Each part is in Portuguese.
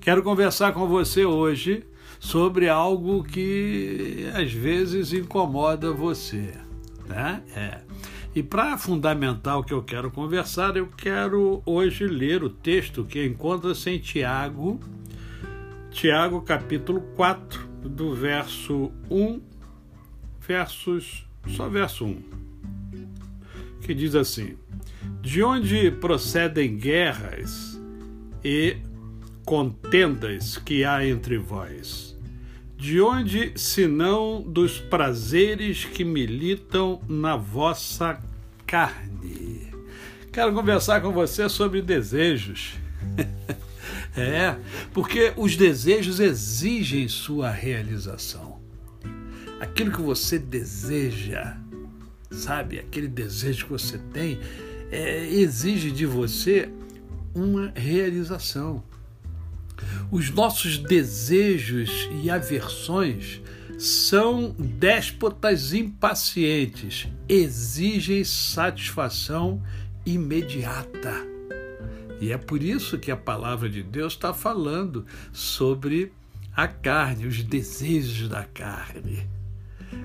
Quero conversar com você hoje sobre algo que às vezes incomoda você, né? É. E para fundamentar o que eu quero conversar, eu quero hoje ler o texto que encontra-se em Tiago, Tiago capítulo 4, do verso 1, versos, só verso 1, que diz assim: De onde procedem guerras e contendas que há entre vós? De onde, senão dos prazeres que militam na vossa carne? Quero conversar com você sobre desejos. é, porque os desejos exigem sua realização. Aquilo que você deseja, sabe? Aquele desejo que você tem, é, exige de você uma realização. Os nossos desejos e aversões são déspotas impacientes, exigem satisfação imediata. E é por isso que a palavra de Deus está falando sobre a carne, os desejos da carne.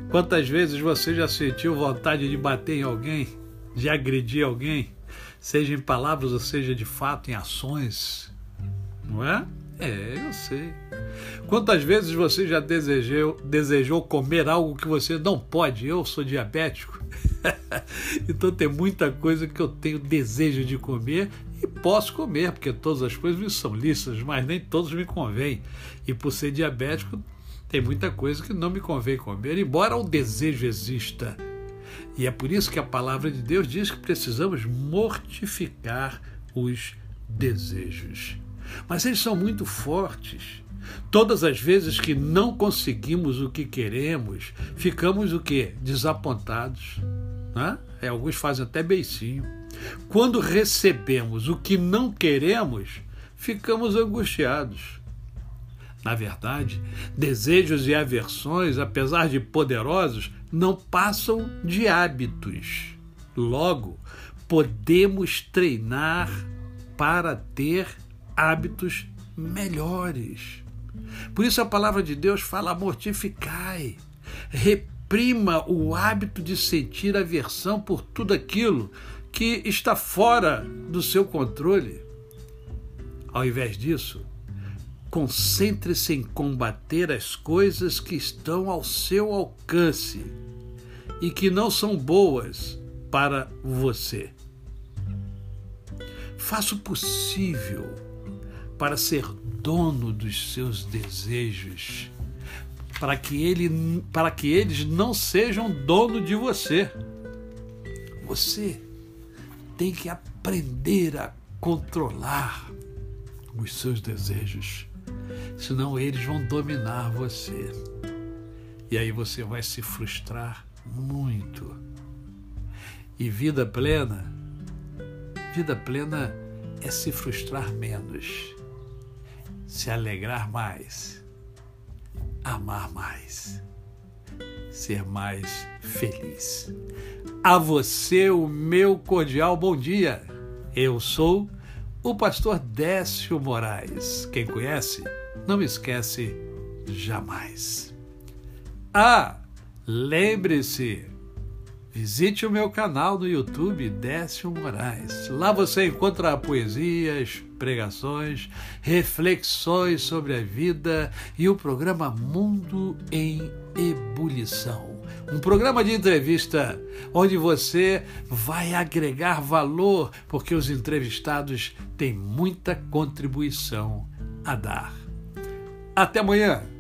Quantas vezes você já sentiu vontade de bater em alguém, de agredir alguém, seja em palavras ou seja de fato em ações? Não é? É, eu sei. Quantas vezes você já desejou, desejou comer algo que você não pode? Eu sou diabético, então tem muita coisa que eu tenho desejo de comer e posso comer, porque todas as coisas me são lícitas, mas nem todos me convêm. E por ser diabético, tem muita coisa que não me convém comer, embora o desejo exista. E é por isso que a palavra de Deus diz que precisamos mortificar os desejos mas eles são muito fortes. Todas as vezes que não conseguimos o que queremos, ficamos o quê? Desapontados. Né? É, alguns fazem até beicinho. Quando recebemos o que não queremos, ficamos angustiados. Na verdade, desejos e aversões, apesar de poderosos, não passam de hábitos. Logo, podemos treinar para ter hábitos melhores. Por isso a palavra de Deus fala: mortificai, reprima o hábito de sentir aversão por tudo aquilo que está fora do seu controle. Ao invés disso, concentre-se em combater as coisas que estão ao seu alcance e que não são boas para você. Faça o possível para ser dono dos seus desejos, para que, ele, para que eles não sejam dono de você. Você tem que aprender a controlar os seus desejos, senão eles vão dominar você. E aí você vai se frustrar muito. E vida plena, vida plena é se frustrar menos se alegrar mais, amar mais, ser mais feliz. A você o meu cordial bom dia. Eu sou o pastor Décio Moraes. Quem conhece, não me esquece jamais. Ah, lembre-se, Visite o meu canal no YouTube, Décio Moraes. Lá você encontra poesias, pregações, reflexões sobre a vida e o programa Mundo em Ebulição. Um programa de entrevista onde você vai agregar valor, porque os entrevistados têm muita contribuição a dar. Até amanhã!